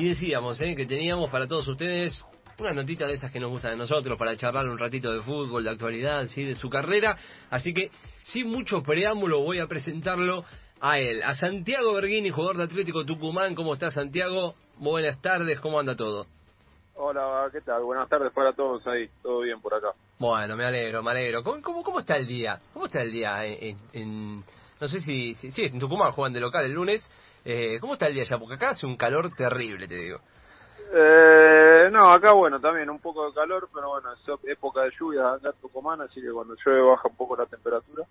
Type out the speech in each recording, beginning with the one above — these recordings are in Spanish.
Y decíamos ¿eh? que teníamos para todos ustedes una notita de esas que nos gustan a nosotros para charlar un ratito de fútbol, de actualidad, ¿sí? de su carrera. Así que, sin mucho preámbulo, voy a presentarlo a él, a Santiago Berguini, jugador de Atlético Tucumán. ¿Cómo está Santiago? Buenas tardes, ¿cómo anda todo? Hola, ¿qué tal? Buenas tardes para todos ahí, todo bien por acá. Bueno, me alegro, me alegro. ¿Cómo, cómo, cómo está el día? ¿Cómo está el día en, no sé si, si, en Tucumán juegan de local el lunes? Eh, ¿Cómo está el día allá? Porque acá hace un calor terrible, te digo. Eh, no, acá bueno, también un poco de calor, pero bueno, es época de lluvia acá en Tucumán, así que cuando llueve baja un poco la temperatura.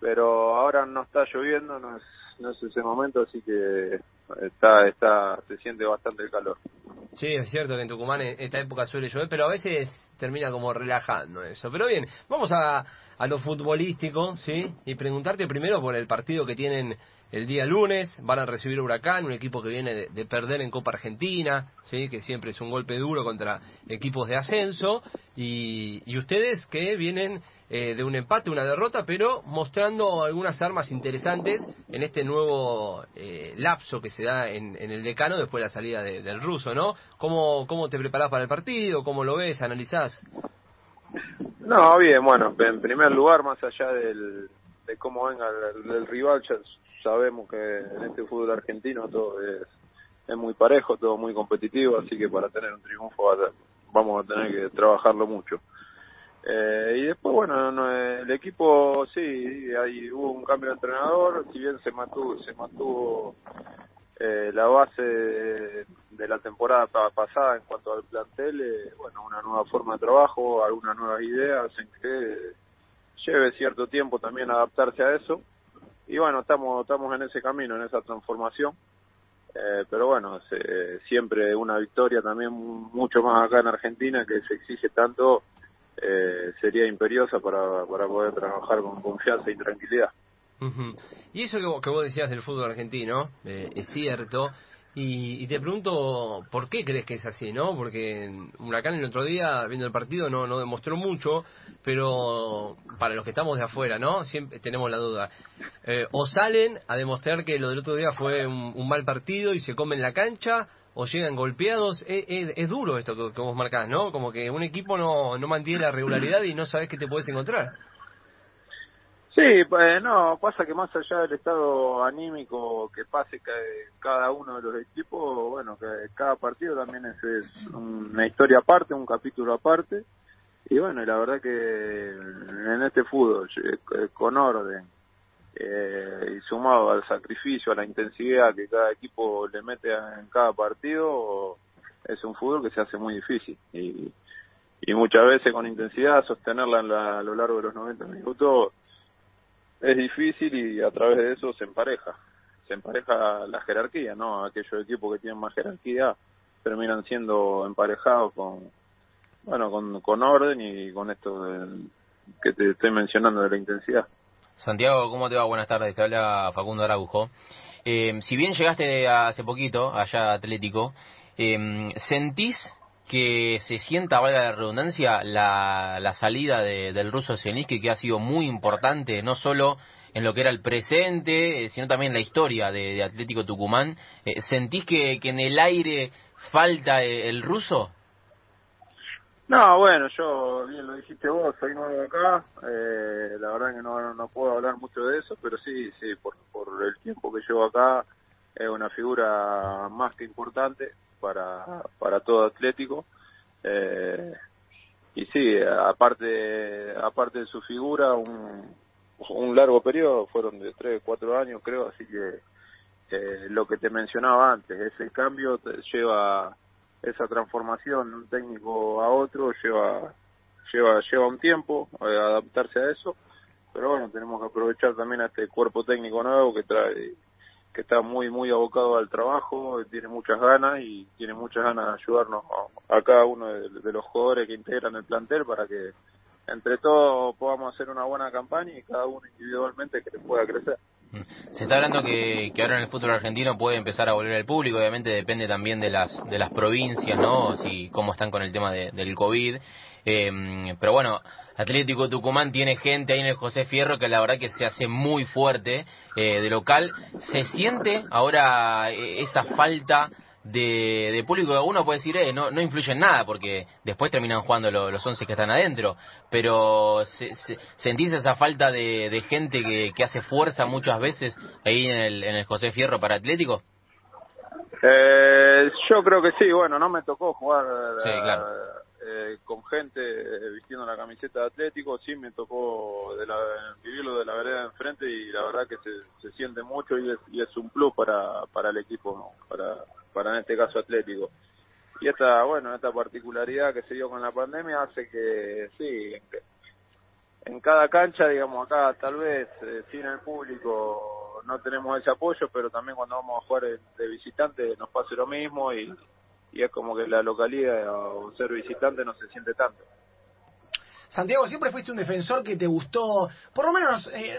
Pero ahora no está lloviendo, no es, no es ese momento, así que está, está, se siente bastante el calor. Sí, es cierto que en Tucumán en esta época suele llover, pero a veces termina como relajando eso. Pero bien, vamos a, a lo futbolístico, ¿sí? Y preguntarte primero por el partido que tienen el día lunes van a recibir Huracán, un equipo que viene de, perder en Copa Argentina, ¿sí? que siempre es un golpe duro contra equipos de ascenso, y, ustedes que vienen eh, de un empate, una derrota, pero mostrando algunas armas interesantes en este nuevo eh, lapso que se da en, el decano después de la salida del ruso, ¿no? ¿Cómo, ¿Cómo te preparás para el partido? ¿Cómo lo ves? ¿Analizás? No, bien, bueno, en primer lugar, más allá del, de cómo venga el, rival, ya sabemos que en este fútbol argentino todo es, muy parejo, todo muy competitivo, así que para tener un triunfo vamos a tener que trabajarlo mucho. Eh, y después, bueno, el equipo, sí, ahí hubo un cambio de entrenador, si bien se mantuvo, se mantuvo eh, la base de, la temporada pasada en cuanto al plantel, eh, bueno, una nueva forma de trabajo, algunas nuevas ideas en que lleve cierto tiempo también adaptarse a eso y bueno, estamos, estamos en ese camino, en esa transformación. Eh, pero bueno, siempre una victoria también mucho más acá en Argentina que se exige tanto, eh, sería imperiosa para, para poder trabajar con confianza y tranquilidad. Y eso que vos, que vos decías del fútbol argentino, eh, es cierto, y, te pregunto, ¿por qué crees que es así, no? Porque Huracán el otro día, viendo el partido, no, no demostró mucho, pero para los que estamos de afuera, ¿no? Siempre tenemos la duda. Eh, o salen a demostrar que lo del otro día fue un, mal partido y se comen la cancha, o llegan golpeados. Es, duro esto que, que, vos marcás, ¿no? Como que un equipo no, no mantiene la regularidad y no sabes qué te puedes encontrar. Sí, pues no, pasa que más allá del estado anímico que pase cada uno de los equipos, bueno, que cada partido también es, una historia aparte, un capítulo aparte, y bueno, la verdad que en este fútbol, eh, con orden, eh, y sumado al sacrificio, a la intensidad que cada equipo le mete en cada partido, es un fútbol que se hace muy difícil, y, y muchas veces con intensidad, sostenerla a lo largo de los 90 minutos, es difícil y a través de eso se empareja. Se empareja la jerarquía, ¿no? Aquellos equipos que tienen más jerarquía terminan siendo emparejados con, bueno, con, con orden y con esto que te estoy mencionando de la intensidad. Santiago, ¿cómo te va? Buenas tardes, te habla Facundo Araujo. Eh, si bien llegaste hace poquito allá Atlético, eh, ¿sentís que se sienta, valga la redundancia, la, la salida de, del ruso Zielinski, que ha sido muy importante, no solo en lo que era el presente, eh, sino también la historia de, Atlético Tucumán. Eh, ¿Sentís que, que en el aire falta eh, el ruso? No, bueno, yo, bien lo dijiste vos, soy nuevo acá, eh, la verdad que no, no puedo hablar mucho de eso, pero sí, sí, por, por el tiempo que llevo acá, es una figura más que importante, para, para todo Atlético. Eh, y sí, aparte, aparte de su figura, un, un largo periodo, fueron de tres, cuatro años creo, así que eh, lo que te mencionaba antes, ese cambio lleva esa transformación de un técnico a otro, lleva, lleva, lleva un tiempo eh, adaptarse a eso, pero bueno, tenemos que aprovechar también a este cuerpo técnico nuevo que trae que está muy muy abocado al trabajo, tiene muchas ganas y tiene muchas ganas de ayudarnos a, cada uno de, los jugadores que integran el plantel para que entre todos podamos hacer una buena campaña y cada uno individualmente que pueda crecer. Se está hablando que, que ahora en el fútbol argentino puede empezar a volver al público, obviamente depende también de las de las provincias, ¿no? Si cómo están con el tema del COVID. Eh, pero bueno, Atlético Tucumán tiene gente ahí en el José Fierro que la verdad que se hace muy fuerte eh, de local. ¿Se siente ahora eh, esa falta de, de público uno puede decir, eh, no, no influye en nada, porque después terminan jugando los 11 que están adentro, pero se, se, ¿sentís esa falta de, de gente que, que, hace fuerza muchas veces ahí en el, en el José Fierro para Atlético? Eh, yo creo que sí, bueno, no me tocó jugar sí, claro. eh, con gente vistiendo la camiseta de Atlético, sí me tocó de la, vivirlo de la vereda de enfrente y la verdad que se, se siente mucho y es, y es un plus para, para el equipo, ¿no? para, para en este caso Atlético. Y esta, bueno, esta particularidad que se dio con la pandemia hace que, sí, en, en cada cancha, digamos, acá tal vez eh, sin el público no tenemos ese apoyo, pero también cuando vamos a jugar de visitante nos pasa lo mismo y, y es como que la localidad o ser visitante no se siente tanto. Santiago, siempre fuiste un defensor que te gustó, por lo menos, eh,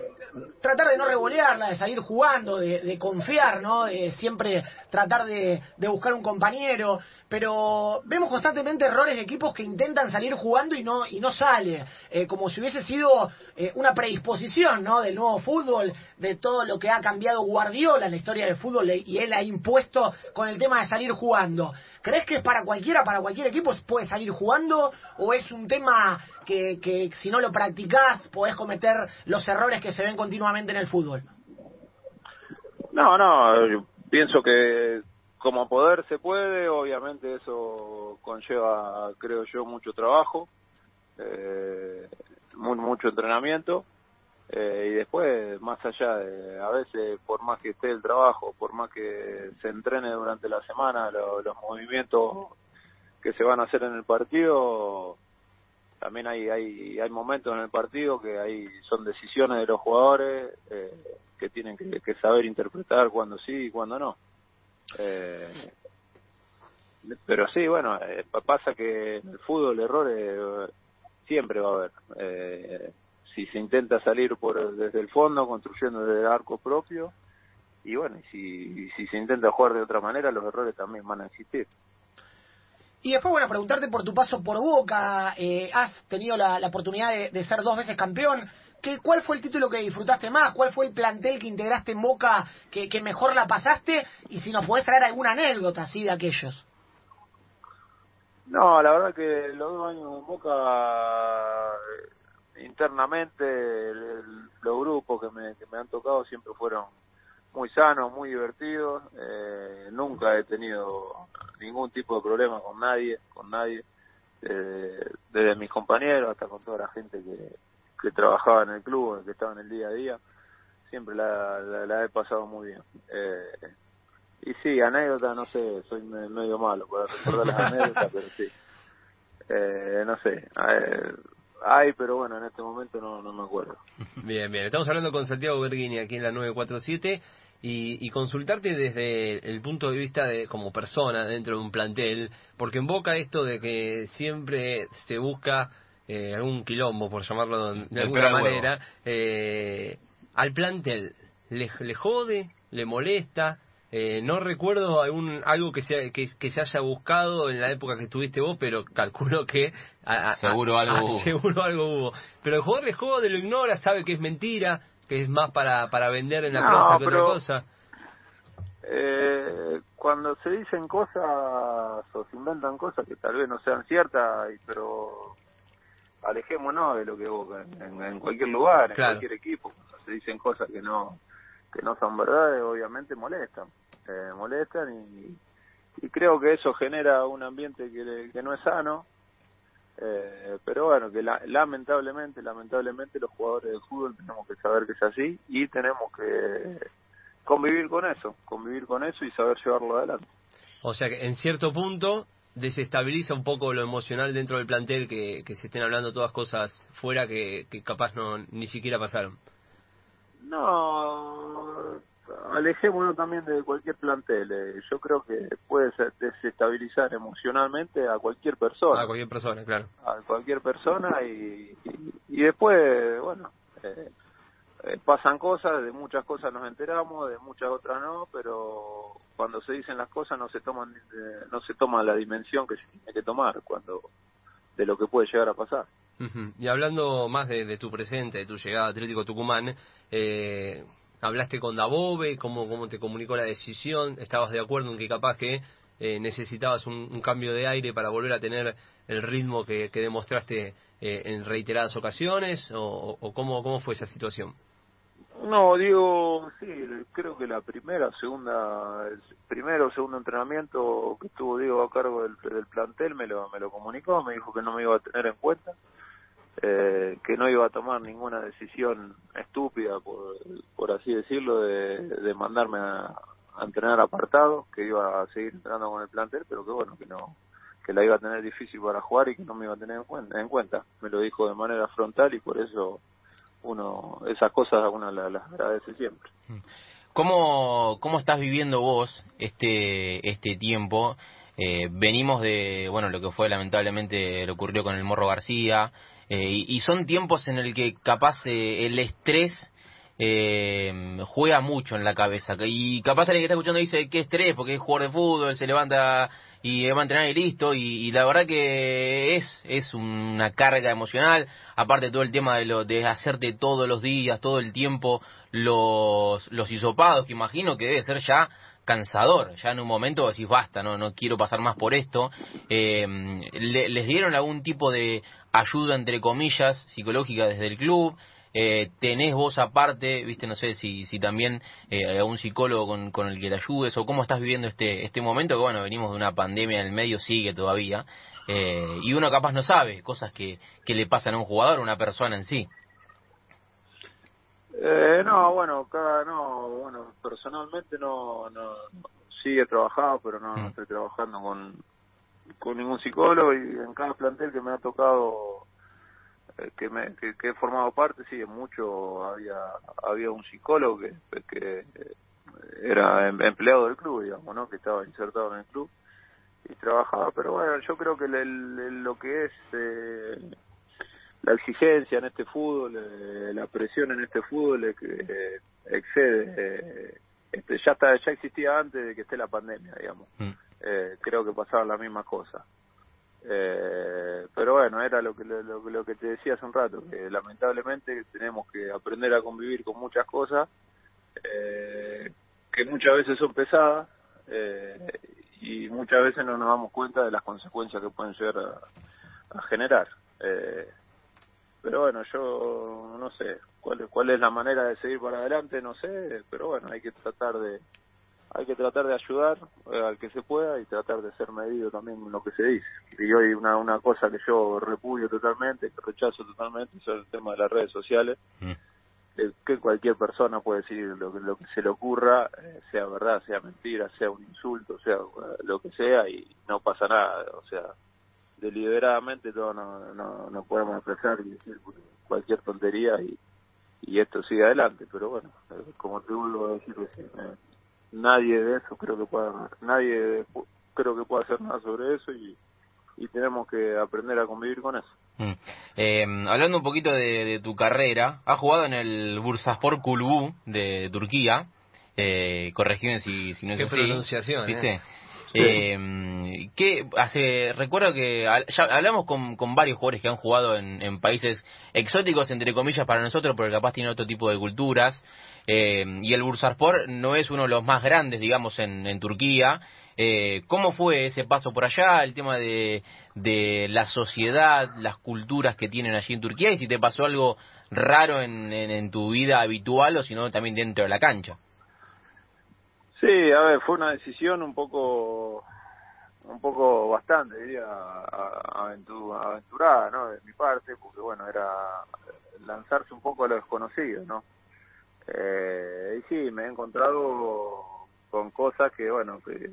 tratar de no revolearla, de salir jugando, de, de confiar, ¿no? De siempre tratar de, buscar un compañero. Pero vemos constantemente errores de equipos que intentan salir jugando y no y no sale, eh, como si hubiese sido eh, una predisposición, ¿no? Del nuevo fútbol, de todo lo que ha cambiado Guardiola en la historia del fútbol y él ha impuesto con el tema de salir jugando. ¿Crees que es para cualquiera, para cualquier equipo puede salir jugando o es un tema que, que si no lo practicás podés cometer los errores que se ven continuamente en el fútbol? No, no, yo pienso que como poder se puede, obviamente eso conlleva, creo yo, mucho trabajo, eh, mucho entrenamiento. Eh, y después, más allá de, a veces, por más que esté el trabajo, por más que se entrene durante la semana, lo, los movimientos que se van a hacer en el partido, también hay, hay, hay momentos en el partido que hay, son decisiones de los jugadores eh, que tienen que, saber interpretar cuando sí y cuando no. Eh, pero sí, bueno, eh, pasa que en el fútbol errores eh, siempre va a haber. Eh, si se intenta salir por desde el fondo, construyendo desde el arco propio, y bueno, si, si se intenta jugar de otra manera, los errores también van a existir. Y después, bueno, preguntarte por tu paso por Boca, eh, has tenido la, oportunidad de, ser dos veces campeón. ¿Qué, ¿Cuál fue el título que disfrutaste más? ¿Cuál fue el plantel que integraste en Boca que, mejor la pasaste? Y si nos podés traer alguna anécdota así de aquellos. No, la verdad que los dos años en Boca, internamente, el, el, los grupos que me han tocado siempre fueron muy sanos, muy divertidos. Eh, nunca he tenido ningún tipo de problema con nadie, con nadie, eh, desde mis compañeros hasta con toda la gente que, que trabajaba en el club, que estaba en el día a día. Siempre la, la, la he pasado muy bien. Eh, y sí, anécdota, no sé, soy medio malo para recordar las anécdotas, pero sí. Eh, no sé, eh, hay, pero bueno, en este momento no, no me acuerdo. Bien, bien. Estamos hablando con Santiago Berguini aquí en la 947 y, y consultarte desde el punto de vista de como persona dentro de un plantel, porque en Boca esto de que siempre se busca eh, algún quilombo, por llamarlo de, de alguna manera, eh, al plantel, ¿le, ¿le jode? ¿Le molesta? Eh, no recuerdo algún algo que se, que, que, se haya buscado en la época que estuviste vos, pero calculo que a, a, seguro algo a, hubo. seguro algo hubo. Pero el jugador de juego de lo ignora, sabe que es mentira, que es más para para vender en la no, que pero, otra cosa. Eh, cuando se dicen cosas o se inventan cosas que tal vez no sean ciertas, pero alejémonos de lo que vos en, en cualquier lugar, en claro. cualquier equipo, cuando se dicen cosas que no que no son verdades, obviamente molestan, eh, molestan y, y creo que eso genera un ambiente que, que no es sano, eh, pero bueno, que la, lamentablemente, lamentablemente los jugadores de fútbol tenemos que saber que es así y tenemos que convivir con eso, convivir con eso y saber llevarlo adelante. O sea que en cierto punto desestabiliza un poco lo emocional dentro del plantel que, que se estén hablando todas cosas fuera que, que capaz no ni siquiera pasaron. No, alejémonos también de cualquier plantel. Eh, yo creo que puede desestabilizar emocionalmente a cualquier persona. A cualquier persona, claro. A cualquier persona y, y, y después, bueno, eh, eh, pasan cosas, de muchas cosas nos enteramos, de muchas otras no, pero cuando se dicen las cosas no se toman eh, no se toma la dimensión que se tiene que tomar cuando de lo que puede llegar a pasar. Uh -huh. Y hablando más de, de, tu presente, de tu llegada a Atlético Tucumán, eh, hablaste con Dabove, cómo, cómo te comunicó la decisión, estabas de acuerdo en que capaz que eh, necesitabas un, cambio de aire para volver a tener el ritmo que, demostraste eh, en reiteradas ocasiones? ¿O, cómo, cómo fue esa situación? No, digo, sí, creo que la primera, segunda, el primero o segundo entrenamiento que estuvo Diego a cargo del, del, plantel me lo, me lo comunicó, me dijo que no me iba a tener en cuenta, eh, que no iba a tomar ninguna decisión estúpida, por, así decirlo, de, mandarme a, entrenar apartado, que iba a seguir entrenando con el plantel, pero que bueno, que no que la iba a tener difícil para jugar y que no me iba a tener en cuenta. En cuenta. Me lo dijo de manera frontal y por eso uno esas cosas uno las, agradece siempre. ¿Cómo, ¿Cómo estás viviendo vos este este tiempo? Eh, venimos de, bueno, lo que fue lamentablemente lo ocurrió con el Morro García, eh, y, son tiempos en el que capaz eh, el estrés eh, juega mucho en la cabeza. Y capaz alguien que está escuchando dice, ¿qué estrés? Porque es jugador de fútbol, se levanta y va a entrenar y listo. Y, la verdad que es, es una carga emocional. Aparte todo el tema de, lo, de hacerte todos los días, todo el tiempo, los, los hisopados, que imagino que debe ser ya cansador. Ya en un momento decís, basta, no, no quiero pasar más por esto. Eh, ¿Les dieron algún tipo de ayuda, entre comillas, psicológica desde el club? Eh, ¿Tenés vos aparte, viste, no sé si, si también eh, algún psicólogo con, con, el que te ayudes o cómo estás viviendo este, este momento? Que bueno, venimos de una pandemia en el medio, sigue todavía. Eh, y uno capaz no sabe cosas que, que le pasan a un jugador, a una persona en sí. Eh, no, bueno, cada, no, bueno, personalmente no, no, sí he trabajado, pero no, mm. estoy trabajando con, con ningún psicólogo y en cada plantel que me ha tocado eh, que, me, que, he formado parte, sí, en mucho había, había un psicólogo que, que era em, empleado del club, digamos, ¿no? Que estaba insertado en el club y trabajaba, pero bueno, yo creo que lo que es eh, la exigencia en este fútbol, eh, la presión en este fútbol eh, excede, este, ya está, ya existía antes de que esté la pandemia, digamos. Mm. creo que pasaban las mismas cosas. Eh, pero bueno, era lo que, lo, lo, que te decía hace un rato, que lamentablemente tenemos que aprender a convivir con muchas cosas eh, que muchas veces son pesadas eh, y muchas veces no nos damos cuenta de las consecuencias que pueden llegar a, generar. Eh, pero bueno, yo no sé cuál, cuál es la manera de seguir para adelante, no sé, pero bueno, hay que tratar de, hay que tratar de ayudar eh, al que se pueda y tratar de ser medido también en lo que se dice. Y hoy una, una cosa que yo repudio totalmente, que rechazo totalmente, es el tema de las redes sociales, mm. que cualquier persona puede decir lo, lo que se le ocurra, eh, sea verdad, sea mentira, sea un insulto, sea lo que sea, y no pasa nada. O sea, deliberadamente todos no, no, no podemos expresar y decir cualquier tontería y, y esto sigue adelante. Pero bueno, eh, como te vuelvo a decir nadie de eso creo que pueda, nadie creo que pueda hacer nada sobre eso y, y tenemos que aprender a convivir con eso. Mm. Eh, hablando un poquito de, tu carrera, has jugado en el Bursaspor Kulbu de Turquía, eh, corregime si, si no es Qué pronunciación, ¿viste? Eh. Eh, que hace recuerdo que ya hablamos con, con varios jugadores que han jugado en, en, países exóticos entre comillas para nosotros porque capaz tienen otro tipo de culturas eh, y el Bursaspor no es uno de los más grandes, digamos, en, en Turquía. Eh, ¿Cómo fue ese paso por allá? El tema de, de la sociedad, las culturas que tienen allí en Turquía y si te pasó algo raro en, en, tu vida habitual o si no también dentro de la cancha. Sí, a ver, fue una decisión un poco, un poco bastante, diría, aventurada, ¿no? De mi parte, porque bueno, era lanzarse un poco a lo desconocido, ¿no? Eh, y sí, me he encontrado con cosas que, bueno, que,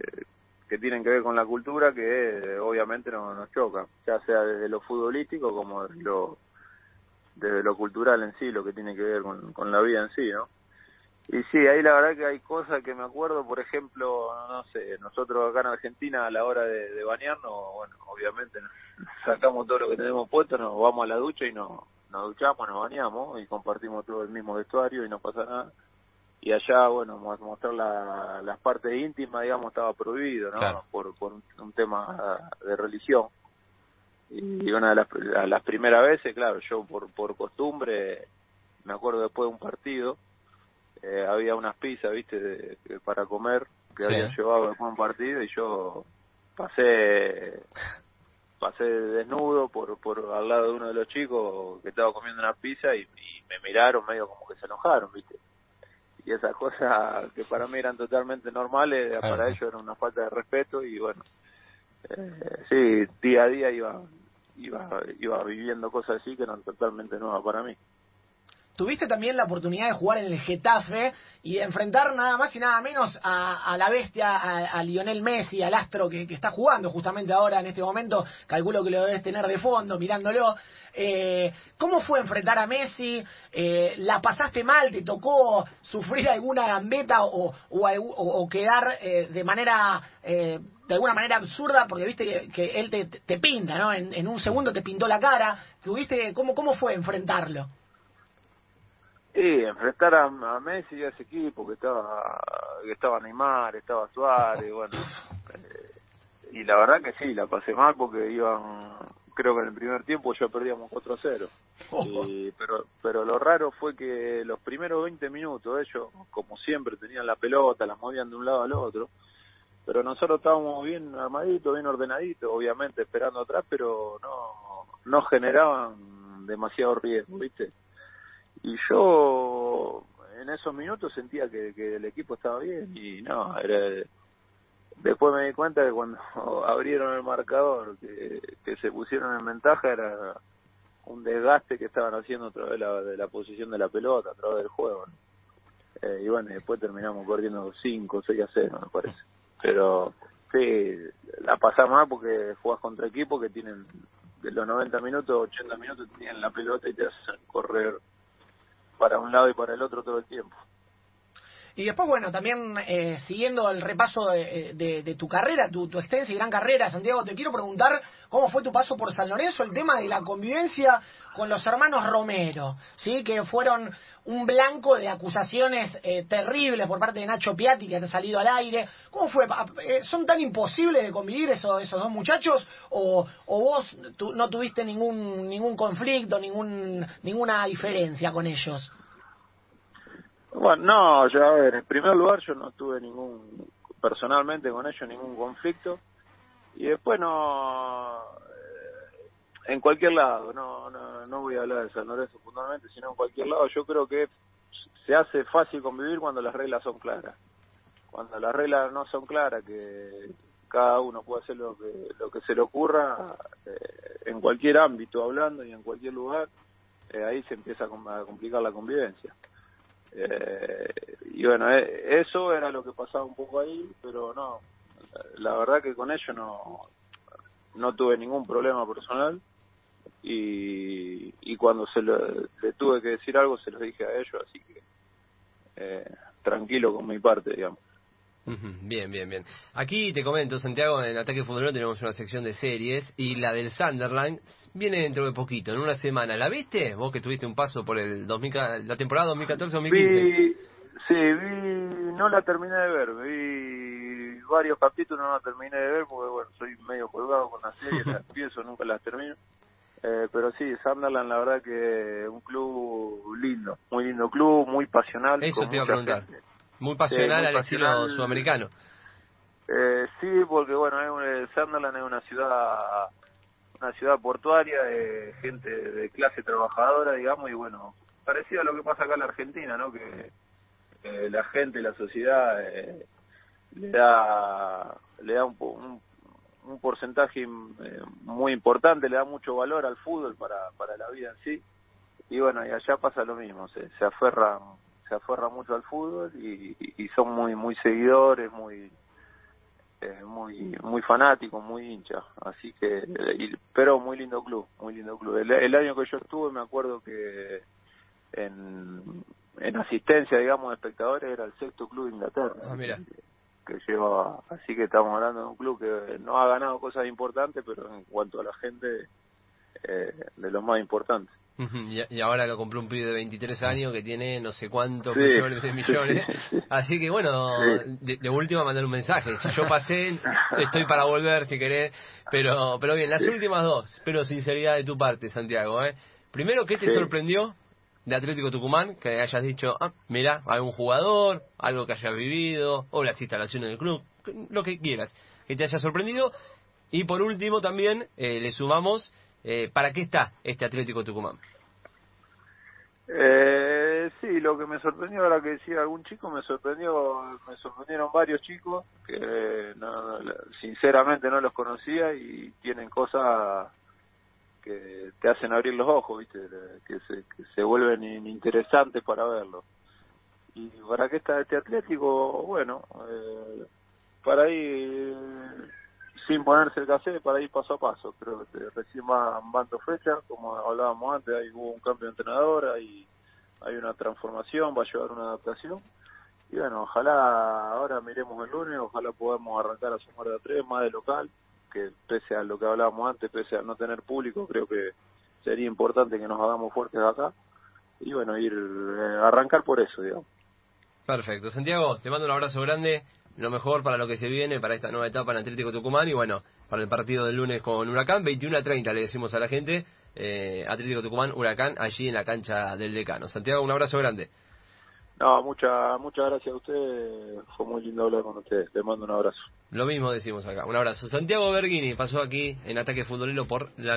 tienen que ver con la cultura que obviamente no, nos chocan, ya sea desde lo futbolístico como desde lo, desde lo cultural en sí, lo que tiene que ver con, con la vida en sí, ¿no? Y sí, ahí la verdad que hay cosas que me acuerdo, por ejemplo, no sé, nosotros acá en Argentina a la hora de, de bañarnos, bueno, obviamente sacamos todo lo que tenemos puesto, nos vamos a la ducha y nos nos duchamos, nos bañamos y compartimos todo el mismo vestuario y no pasa nada. Y allá, bueno, mostrar la, las partes íntimas, digamos, estaba prohibido, ¿no? Por, por un, tema de religión. Y una de las, las primeras veces, claro, yo por, por costumbre, me acuerdo después de un partido, eh, había unas pizzas, viste, para comer que habían llevado después un partido y yo pasé pasé desnudo por por al lado de uno de los chicos que estaba comiendo una pizza y, me miraron medio como que se enojaron, ¿viste? Y esas cosas que para mí eran totalmente normales, para ellos era una falta de respeto y bueno, eh, sí, día a día iba iba iba viviendo cosas así que eran totalmente nuevas para mí tuviste también la oportunidad de jugar en el Getafe y de enfrentar nada más y nada menos a, la bestia, a, Lionel Messi, al astro que, está jugando justamente ahora en este momento. Calculo que lo debes tener de fondo mirándolo. Eh, ¿Cómo fue enfrentar a Messi? Eh, ¿La pasaste mal? ¿Te tocó sufrir alguna gambeta o, quedar eh, de manera, de alguna manera absurda? Porque viste que, él te, pinta, ¿no? En, un segundo te pintó la cara. ¿Tuviste, cómo, ¿Cómo fue enfrentarlo? Sí, enfrentar a, Messi y a ese equipo que estaba que estaba Neymar, estaba Suárez, bueno, eh, y la verdad que sí, la pasé mal porque iban, creo que en el primer tiempo ya perdíamos 4-0. pero pero lo raro fue que los primeros 20 minutos ellos, como siempre, tenían la pelota, la movían de un lado al otro, pero nosotros estábamos bien armaditos, bien ordenaditos, obviamente esperando atrás, pero no no generaban demasiado riesgo, ¿viste? Y yo en esos minutos sentía que, que el equipo estaba bien y no, era después me di cuenta que cuando abrieron el marcador, que, que se pusieron en ventaja, era un desgaste que estaban haciendo a través de la, de la posición de la pelota, a través del juego. Eh, y bueno, después terminamos corriendo 5, 6 a 0, me parece. Pero sí, la pasamos mal porque jugás contra equipos que tienen de los 90 minutos, 80 minutos, tienen la pelota y te hacen correr para un lado y para el otro todo el tiempo. Y después, bueno, también eh, siguiendo el repaso de, tu carrera, tu, tu, extensa y gran carrera, Santiago, te quiero preguntar cómo fue tu paso por San Lorenzo, el tema de la convivencia con los hermanos Romero, ¿sí? Que fueron un blanco de acusaciones eh, terribles por parte de Nacho Piatti, que ha salido al aire. ¿Cómo fue? Eh, ¿Son tan imposibles de convivir esos, dos muchachos? ¿O, o vos no tuviste ningún, ningún conflicto, ningún, ninguna diferencia con ellos? Bueno, no, yo a ver, en primer lugar yo no tuve ningún, personalmente con ellos ningún conflicto. Y después no, eh, en cualquier lado, no, no, no voy a hablar de San Lorenzo fundamentalmente, sino en cualquier lado, yo creo que se hace fácil convivir cuando las reglas son claras. Cuando las reglas no son claras, que cada uno puede hacer lo que, lo que se le ocurra, eh, en cualquier ámbito hablando y en cualquier lugar, eh, ahí se empieza a complicar la convivencia. Eh, y bueno, eh, eso era lo que pasaba un poco ahí, pero no, la verdad que con ello no, no tuve ningún problema personal y, y cuando se le tuve que decir algo se lo dije a ellos, así que eh, tranquilo con mi parte, digamos. Bien, bien, bien. Aquí te comento, Santiago, en Ataque Fútbol tenemos una sección de series y la del Sunderland viene dentro de poquito, en una semana. ¿La viste? Vos que tuviste un paso por el 2000, la temporada 2014-2015. Sí, vi, no la terminé de ver, vi varios capítulos, no la terminé de ver porque, bueno, soy medio colgado con las series, las empiezo, nunca las termino. Eh, pero sí, Sunderland, la verdad que un club lindo, muy lindo club, muy pasional. Eso te iba a preguntar. Muy pasional al estilo sudamericano. Eh, sí, porque bueno, es, Sunderland es una ciudad una ciudad portuaria de gente de clase trabajadora, digamos, y bueno, parecido a lo que pasa acá en la Argentina, ¿no? Que la gente, la sociedad eh, le da le da un, un, porcentaje eh, muy importante, le da mucho valor al fútbol para, para la vida en sí. Y bueno, y allá pasa lo mismo, se, se aferran se aferra mucho al fútbol y, son muy muy seguidores, muy eh, muy muy fanáticos, muy hinchas, así que pero muy lindo club, muy lindo club. El, año que yo estuve me acuerdo que en, en asistencia, digamos, de espectadores era el sexto club de Inglaterra. Ah, mira. Que lleva, así que estamos hablando de un club que no ha ganado cosas importantes, pero en cuanto a la gente, eh, de lo más importante. Y, ahora lo compró un pibe de 23 años que tiene no sé cuántos millones de millones. Así que bueno, de, última mandar un mensaje. Si yo pasé, estoy para volver si querés. Pero, pero bien, las últimas dos. Pero sinceridad de tu parte, Santiago. ¿eh? Primero, ¿qué te sorprendió de Atlético Tucumán que hayas dicho, ah, mira, algún jugador, algo que hayas vivido, o las instalaciones del club, lo que quieras, que te haya sorprendido. Y por último también eh, le sumamos, eh, ¿para qué está este Atlético Tucumán? Eh, sí, lo que me sorprendió ahora que decía algún chico, me sorprendió, me sorprendieron varios chicos que no, sinceramente no los conocía y tienen cosas que te hacen abrir los ojos, ¿viste? Que se, que se vuelven interesantes para verlo. Y para qué está este Atlético, bueno, eh, para ir sin ponerse el cassette, para ir paso a paso. Creo que recién van, van dos fechas, como hablábamos antes, ahí hubo un cambio de entrenador, ahí hay una transformación, va a llevar una adaptación. Y bueno, ojalá ahora miremos el lunes, ojalá podamos arrancar a sumar de a tres, más de local, que pese a lo que hablábamos antes, pese a no tener público, creo que sería importante que nos hagamos fuertes acá. Y bueno, ir eh, arrancar por eso, digamos. Perfecto. Santiago, te mando un abrazo grande lo mejor para lo que se viene, para esta nueva etapa en Atlético Tucumán y bueno, para el partido del lunes con Huracán, 21 a 30 le decimos a la gente, eh, Atlético Tucumán, Huracán, allí en la cancha del decano. Santiago, un abrazo grande. No, muchas muchas gracias a usted, fue muy lindo hablar con usted, le mando un abrazo. Lo mismo decimos acá, un abrazo. Santiago Berghini pasó aquí en Ataque Futbolero por la